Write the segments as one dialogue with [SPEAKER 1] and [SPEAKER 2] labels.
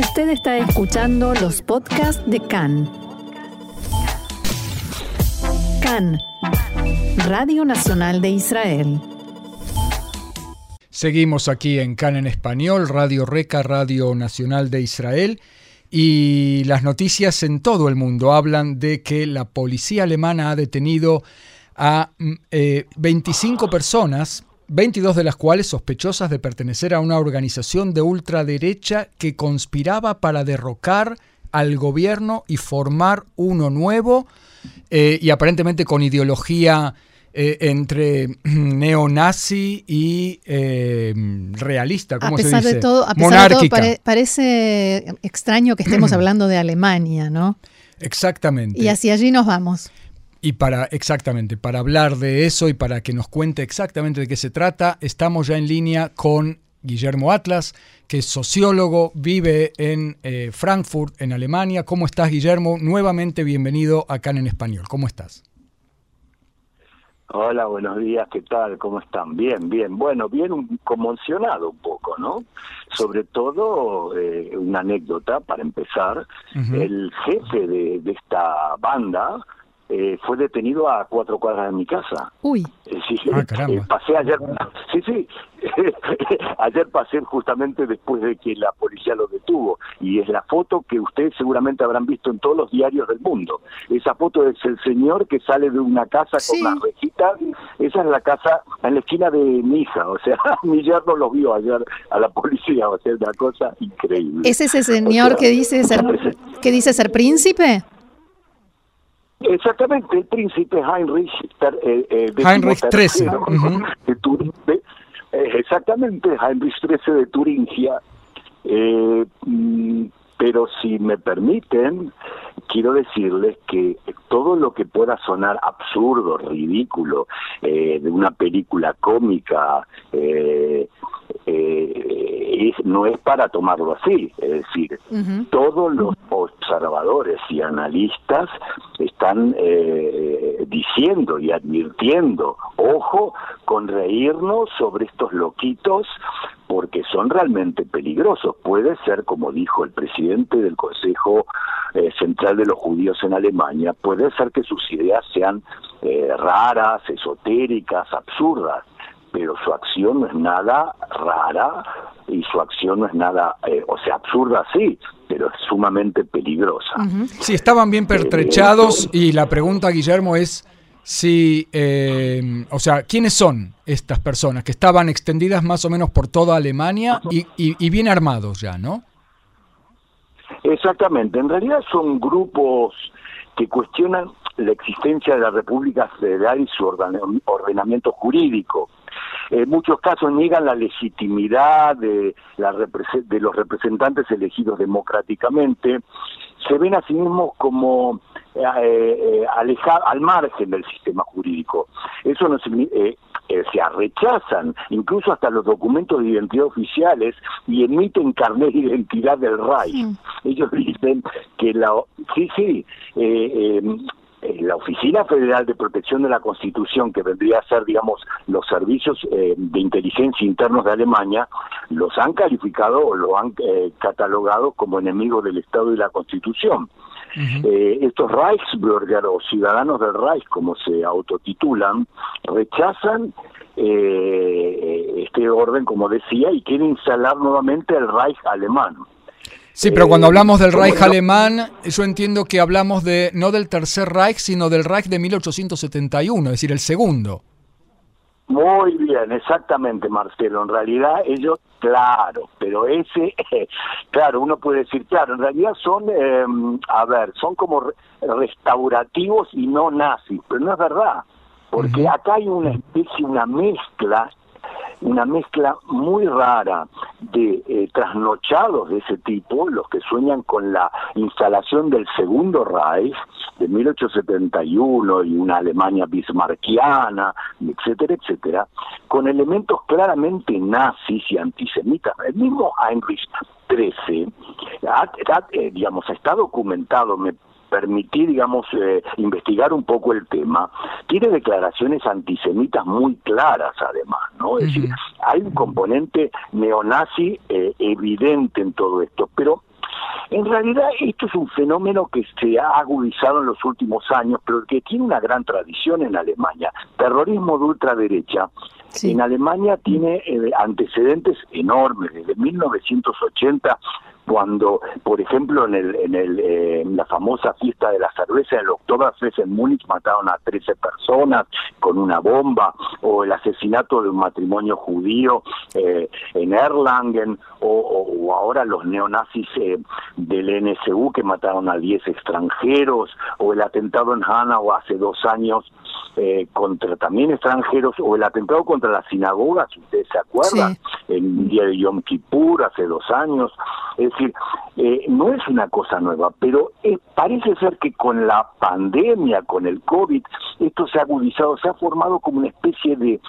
[SPEAKER 1] Usted está escuchando los podcasts de CAN. CAN, Radio Nacional de Israel.
[SPEAKER 2] Seguimos aquí en CAN en español, Radio Reca, Radio Nacional de Israel. Y las noticias en todo el mundo hablan de que la policía alemana ha detenido a 25 mm, eh, personas 22 de las cuales sospechosas de pertenecer a una organización de ultraderecha que conspiraba para derrocar al gobierno y formar uno nuevo eh, y aparentemente con ideología eh, entre neonazi y eh, realista, ¿cómo
[SPEAKER 3] a pesar
[SPEAKER 2] se dice?
[SPEAKER 3] De todo, a pesar de todo, parece extraño que estemos hablando de Alemania, ¿no?
[SPEAKER 2] Exactamente.
[SPEAKER 3] Y hacia allí nos vamos.
[SPEAKER 2] Y para, exactamente, para hablar de eso y para que nos cuente exactamente de qué se trata, estamos ya en línea con Guillermo Atlas, que es sociólogo, vive en eh, Frankfurt, en Alemania. ¿Cómo estás, Guillermo? Nuevamente bienvenido acá en Español. ¿Cómo estás?
[SPEAKER 4] Hola, buenos días, ¿qué tal? ¿Cómo están? Bien, bien. Bueno, bien conmocionado un poco, ¿no? Sobre todo, eh, una anécdota para empezar. El jefe de, de esta banda, eh, fue detenido a cuatro cuadras de mi casa.
[SPEAKER 3] Uy.
[SPEAKER 4] Eh, sí, ah, eh, pasé ayer, sí, sí, ayer pasé justamente después de que la policía lo detuvo y es la foto que ustedes seguramente habrán visto en todos los diarios del mundo. Esa foto es el señor que sale de una casa con una rejita, esa es la casa en la esquina de mi hija, o sea, mi yerno lo vio ayer a la policía, o sea, una cosa increíble.
[SPEAKER 3] ¿Es ese señor que dice ser, que dice ser príncipe?
[SPEAKER 4] Exactamente, el príncipe Heinrich,
[SPEAKER 2] eh, eh, Heinrich XIII.
[SPEAKER 4] De, eh, exactamente, Heinrich XIII de Turingia. Eh, mm, pero si me permiten, quiero decirles que todo lo que pueda sonar absurdo, ridículo, de una película cómica, eh, no es para tomarlo así, es decir, todos los observadores y analistas están eh, diciendo y advirtiendo, ojo con reírnos sobre estos loquitos porque son realmente peligrosos. Puede ser, como dijo el presidente del Consejo eh, Central de los Judíos en Alemania, puede ser que sus ideas sean eh, raras, esotéricas, absurdas, pero su acción no es nada rara y su acción no es nada, eh, o sea, absurda sí, pero es sumamente peligrosa.
[SPEAKER 2] Sí, estaban bien pertrechados eh, y la pregunta, Guillermo, es si, eh, o sea, ¿quiénes son estas personas que estaban extendidas más o menos por toda Alemania y, y bien armados ya, no?
[SPEAKER 4] Exactamente, en realidad son grupos que cuestionan la existencia de la República Federal y su ordenamiento jurídico en muchos casos niegan la legitimidad de, la de los representantes elegidos democráticamente, se ven a sí mismos como eh, eh al margen del sistema jurídico. Eso no eh, eh, se rechazan incluso hasta los documentos de identidad oficiales y emiten carnet de identidad del RAI. Ellos dicen que la sí sí eh, eh, la Oficina Federal de Protección de la Constitución, que vendría a ser, digamos, los servicios eh, de inteligencia internos de Alemania, los han calificado o lo han eh, catalogado como enemigos del Estado y la Constitución. estos Reichsbürger o ciudadanos del Reich, como se autotitulan, rechazan este orden, como decía, y quieren instalar nuevamente el Reich alemán.
[SPEAKER 2] Sí, pero cuando hablamos del Reich alemán, yo entiendo que hablamos de no del tercer Reich, sino del Reich de 1871, es decir, el segundo.
[SPEAKER 4] Muy bien, exactamente, Marcelo. En realidad ellos, claro, pero ese, claro, uno puede decir, claro, en realidad son, em, a ver, son como restaurativos y no nazis, pero no es verdad, porque acá hay una especie, una mezcla una mezcla muy rara de eh, trasnochados de ese tipo, los que sueñan con la instalación del segundo Reich de 1871 y una Alemania bismarckiana, etcétera, etcétera, con elementos claramente nazis y antisemitas. El mismo Heinrich XIII, eh, digamos, está documentado, me permitir, digamos, eh, investigar un poco el tema, tiene declaraciones antisemitas muy claras, además, ¿no? Es decir, hay un componente neonazi eh, evidente en todo esto, pero En realidad esto es un fenómeno que se ha agudizado en los últimos años, pero que tiene una gran tradición en Alemania. Terrorismo de ultraderecha. En Alemania tiene eh, antecedentes enormes. Desde 1980 cuando, por ejemplo, en, el, en, el, eh, la famosa fiesta de la cerveza del Oktoberfest en Múnich mataron a 13 personas con una bomba, o el asesinato de un matrimonio judío eh, en Erlangen, o, ahora los neonazis eh, del NSU que mataron a 10 extranjeros, o el atentado en Hanau hace dos años contra también extranjeros, o el atentado contra las sinagogas, ustedes se acuerdan, el día de Yom Kippur hace dos años. Es decir, eh, no es una cosa nueva, pero eh, parece ser que con la pandemia, con el COVID, esto se ha agudizado, se ha formado como una especie de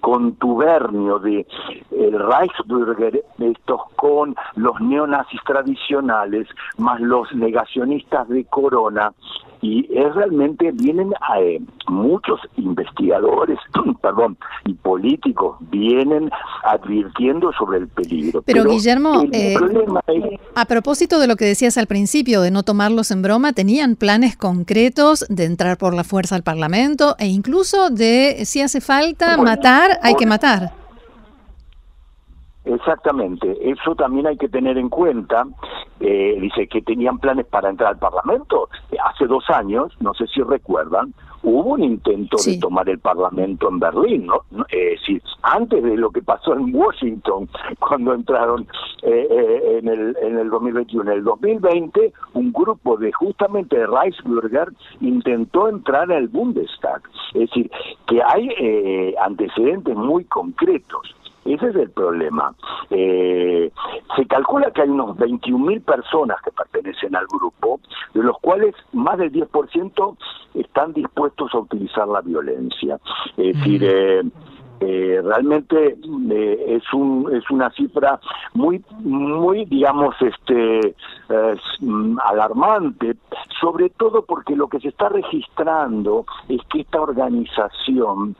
[SPEAKER 4] contubernio de Reichsbürger, estos con los neonazis tradicionales, más los negacionistas de Corona, y es realmente vienen eh, muchos investigadores, perdón, y políticos vienen advirtiendo sobre el peligro.
[SPEAKER 3] Pero, Guillermo, eh, a propósito de lo que decías al principio de no tomarlos en broma, tenían planes concretos de entrar por la fuerza al Parlamento e incluso de si hace falta matar, hay que matar.
[SPEAKER 4] Exactamente, eso también hay que tener en cuenta. Eh, dice que tenían planes para entrar al Parlamento. Hace dos años, no sé si recuerdan, hubo un intento de tomar el Parlamento en Berlín, ¿no? Es decir, antes de lo que pasó en Washington, cuando entraron eh, eh, en, el, en el 2021. En el 2020, un grupo de justamente de Reichsbürger intentó entrar al Bundestag. Es decir, que hay antecedentes muy concretos. Ese es el problema. Eh, se calcula que hay unos 21.000 personas que pertenecen al grupo, de los cuales más del 10% están dispuestos a utilizar la violencia. Es decir, eh, eh, realmente es un es una cifra muy muy digamos este alarmante sobre todo porque lo que se está registrando es que esta organización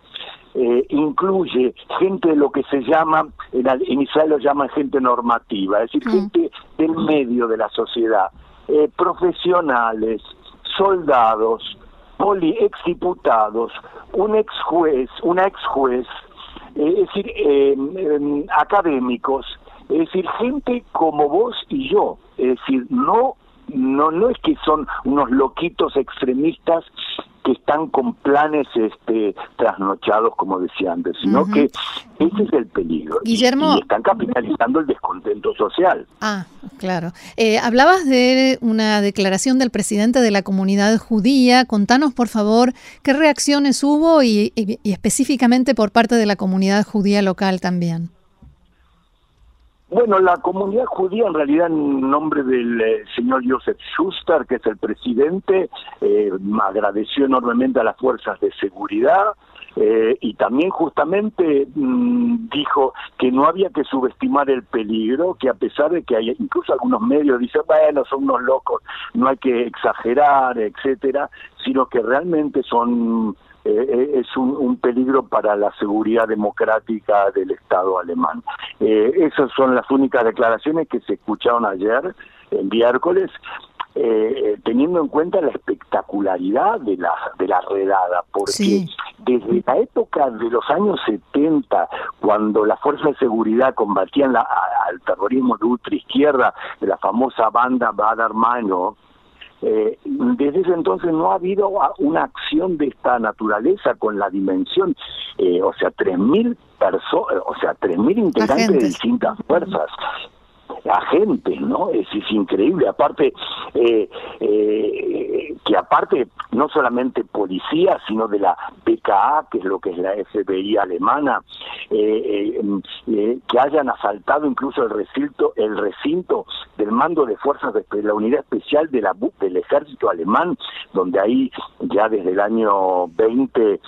[SPEAKER 4] eh, incluye gente de lo que se llama, en, Israel lo llaman gente normativa, es decir, mm. gente del medio de la sociedad, eh, profesionales, soldados, poli, exdiputados, un ex juez, una ex juez, eh, es decir, em, em, académicos, es decir, gente como vos y yo, es decir, no no no es que son unos loquitos extremistas que están con planes este trasnochados como decía antes sino que ese es el peligro.
[SPEAKER 3] Guillermo
[SPEAKER 4] y, están capitalizando el descontento social.
[SPEAKER 3] Ah claro. Eh, hablabas de una declaración del presidente de la comunidad judía. Contanos por favor qué reacciones hubo y específicamente por parte de la comunidad judía local también
[SPEAKER 4] bueno, la comunidad judía, en realidad, en nombre del eh, señor Joseph Schuster, que es el presidente, eh, agradeció enormemente a las fuerzas de seguridad, eh, y también justamente mm, dijo que no había que subestimar el peligro, que a pesar de que hay incluso algunos medios dicen, bueno, son unos locos, no hay que exagerar, etcétera, sino que realmente son eh, eh, es un, peligro para la seguridad democrática del Estado alemán. Eh, esas son las únicas declaraciones que se escucharon ayer, el miércoles, teniendo en cuenta la espectacularidad de la, de la redada, porque desde la época de los años 70, cuando las fuerzas de seguridad combatían la, al terrorismo de ultra izquierda, de la famosa banda Bader Mano, eh, desde ese entonces no ha habido una acción de esta naturaleza con la dimensión, eh, o sea, 3.000 personas, o sea, 3.000 integrantes de distintas fuerzas agentes, ¿no? Es, increíble. Aparte, eh, eh, que aparte, no solamente policía, sino de la PKA, que es lo que es la FBI alemana, eh, que hayan asaltado incluso el recinto, el recinto del mando de fuerzas de la unidad especial de la, del ejército alemán, donde ahí ya desde el año 20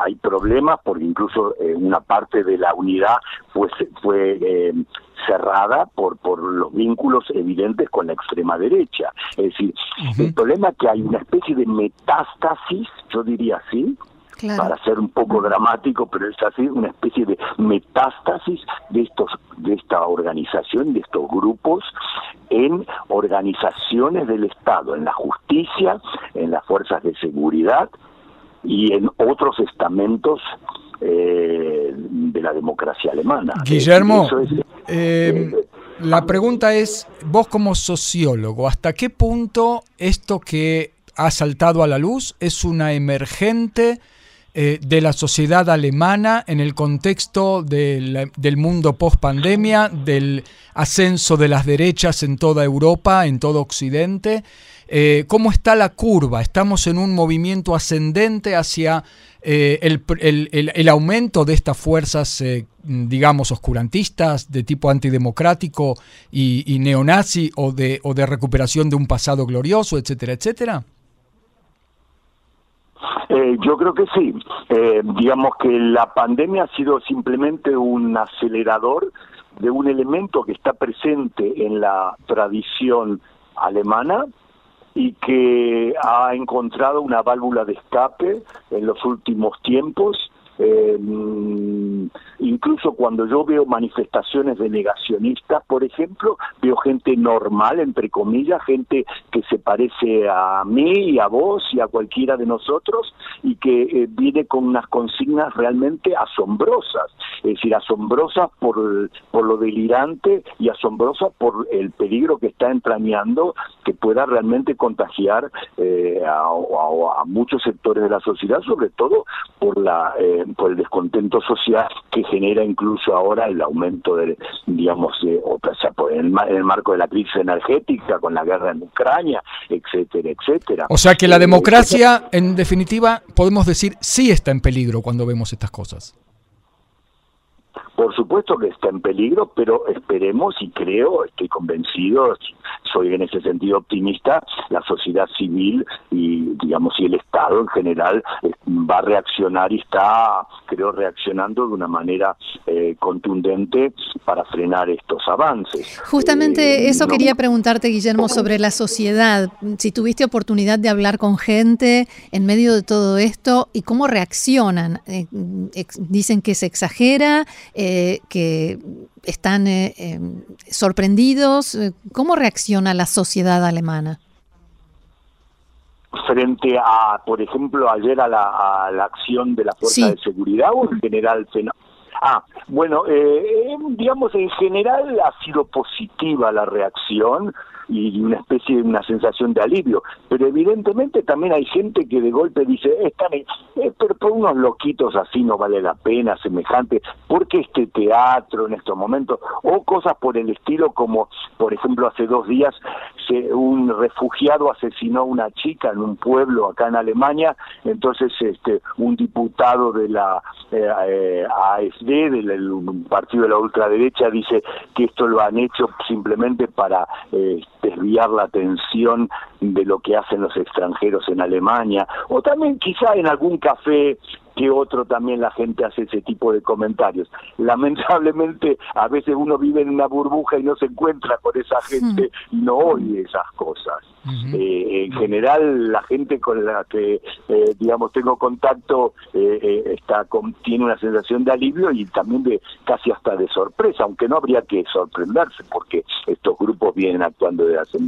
[SPEAKER 4] hay problemas, porque incluso una parte de la unidad fue, fue cerrada por, por los vínculos evidentes con la extrema derecha. Es decir, el problema es que hay una especie de metástasis, yo diría así, para ser un poco dramático, pero es así, una especie de metástasis de estos de esta organización, de estos grupos, en organizaciones del Estado, en la justicia, en las fuerzas de seguridad y en otros estamentos eh, de la democracia alemana.
[SPEAKER 2] Guillermo, eh, la pregunta es, vos como sociólogo, ¿hasta qué punto esto que ha saltado a la luz es una emergente eh, de la sociedad alemana en el contexto del, mundo post pandemia, del ascenso de las derechas en toda Europa, en todo Occidente. Eh, ¿Cómo está la curva? ¿Estamos en un movimiento ascendente hacia eh, el, aumento de estas fuerzas, digamos, oscurantistas, de tipo antidemocrático y, neonazi o de, o de recuperación de un pasado glorioso, etcétera, etcétera?
[SPEAKER 4] Eh, yo creo que sí. Eh, digamos que la pandemia ha sido simplemente un acelerador de un elemento que está presente en la tradición alemana y que ha encontrado una válvula de escape en los últimos tiempos eh, incluso cuando yo veo manifestaciones de negacionistas, por ejemplo, veo gente normal, entre comillas, gente que se parece a mí y a vos y a cualquiera de nosotros y que eh, viene con unas consignas realmente asombrosas, es decir, asombrosas por, por lo delirante y asombrosas por el peligro que está entrañando que pueda realmente contagiar eh, a, muchos sectores de la sociedad, sobre todo por la eh, por el descontento social que genera incluso ahora el aumento de, digamos, o sea, en, el, marco de la crisis energética, con la guerra en Ucrania, etcétera, etcétera.
[SPEAKER 2] O sea que la eh, democracia, en definitiva, podemos decir, sí está en peligro cuando vemos estas cosas.
[SPEAKER 4] Por supuesto que está en peligro, pero esperemos y creo, estoy convencido, soy en ese sentido optimista, la sociedad civil y digamos y el Estado en general eh, va a reaccionar y está, creo, reaccionando de una manera eh, contundente para frenar estos avances.
[SPEAKER 3] Justamente eh, eso quería preguntarte, Guillermo, sobre la sociedad. Si tuviste oportunidad de hablar con gente en medio de todo esto y cómo reaccionan. dicen que se exagera. Eh, que están eh, em, sorprendidos. ¿Cómo reacciona la sociedad alemana?
[SPEAKER 4] Frente a, por ejemplo, ayer a la, acción de la Fuerza de Seguridad o en general Ah, bueno, eh, digamos en general ha sido positiva la reacción y una especie de una sensación de alivio. Pero evidentemente también hay gente que de golpe dice, están, eh, pero por unos loquitos así no vale la pena, semejante, porque este teatro en estos momentos? O cosas por el estilo como, por ejemplo, hace dos días se, un refugiado asesinó a una chica en un pueblo acá en Alemania, entonces este un diputado de la eh, eh ASD, del partido de la ultraderecha, dice que esto lo han hecho simplemente para... Eh, desviar la atención de lo que hacen los extranjeros en Alemania, o también quizá en algún café que otro también la gente hace ese tipo de comentarios. Lamentablemente a veces uno vive en una burbuja y no se encuentra con esa gente y no oye esas cosas. Eh, en general la gente con la que eh, digamos tengo contacto eh, está tiene una sensación de alivio y también de casi hasta de sorpresa, aunque no habría que sorprenderse porque estos grupos vienen actuando desde hace,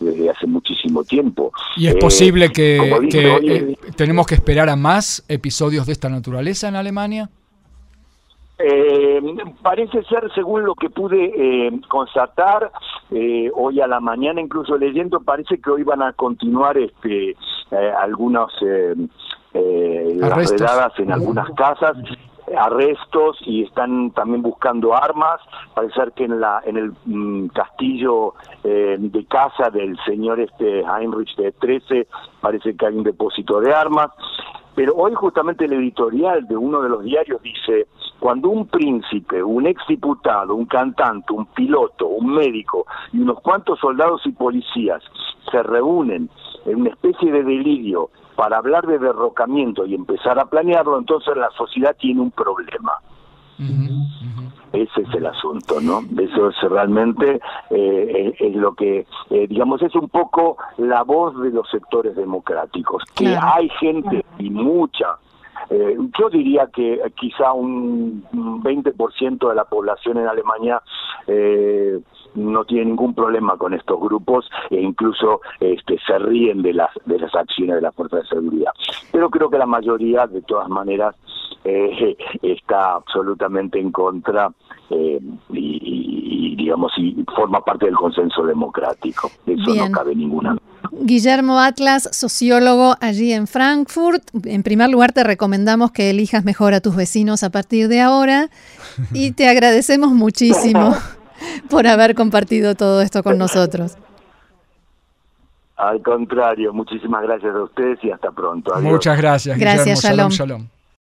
[SPEAKER 4] desde hace muchísimo tiempo.
[SPEAKER 2] Y es posible que, tenemos que esperar a más episodios de esta naturaleza en Alemania.
[SPEAKER 4] Eh, parece ser, según lo que pude eh, constatar eh, hoy a la mañana, incluso leyendo, parece que hoy van a continuar este, eh, algunas redadas en algunas casas arrestos y están también buscando armas. Parece ser que en la en el mm, castillo de casa del señor este Heinrich de 13 parece que hay un depósito de armas. Pero hoy justamente el editorial de uno de los diarios dice, cuando un príncipe, un exdiputado, un cantante, un piloto, un médico y unos cuantos soldados y policías se reúnen en una especie de delirio para hablar de derrocamiento y empezar a planearlo, entonces la sociedad tiene un problema. Ese es el asunto, ¿no? Eso es realmente eh, es lo que, eh, digamos, es un poco la voz de los sectores democráticos, que hay gente y mucha eh, yo diría que quizá un 20% de la población en Alemania eh, no tiene ningún problema con estos grupos e incluso este, se ríen de las de las acciones de la fuerza de seguridad. Pero creo que la mayoría, de todas maneras, eh, está absolutamente en contra eh, y, digamos y forma parte del consenso democrático. Eso no cabe ninguna.
[SPEAKER 3] Guillermo Atlas, sociólogo allí en Frankfurt. En primer lugar, te recomendamos que elijas mejor a tus vecinos a partir de ahora y te agradecemos muchísimo por haber compartido todo esto con nosotros.
[SPEAKER 4] Al contrario, muchísimas gracias a ustedes y hasta pronto.
[SPEAKER 2] Muchas gracias.
[SPEAKER 3] Gracias, Guillermo. shalom. shalom.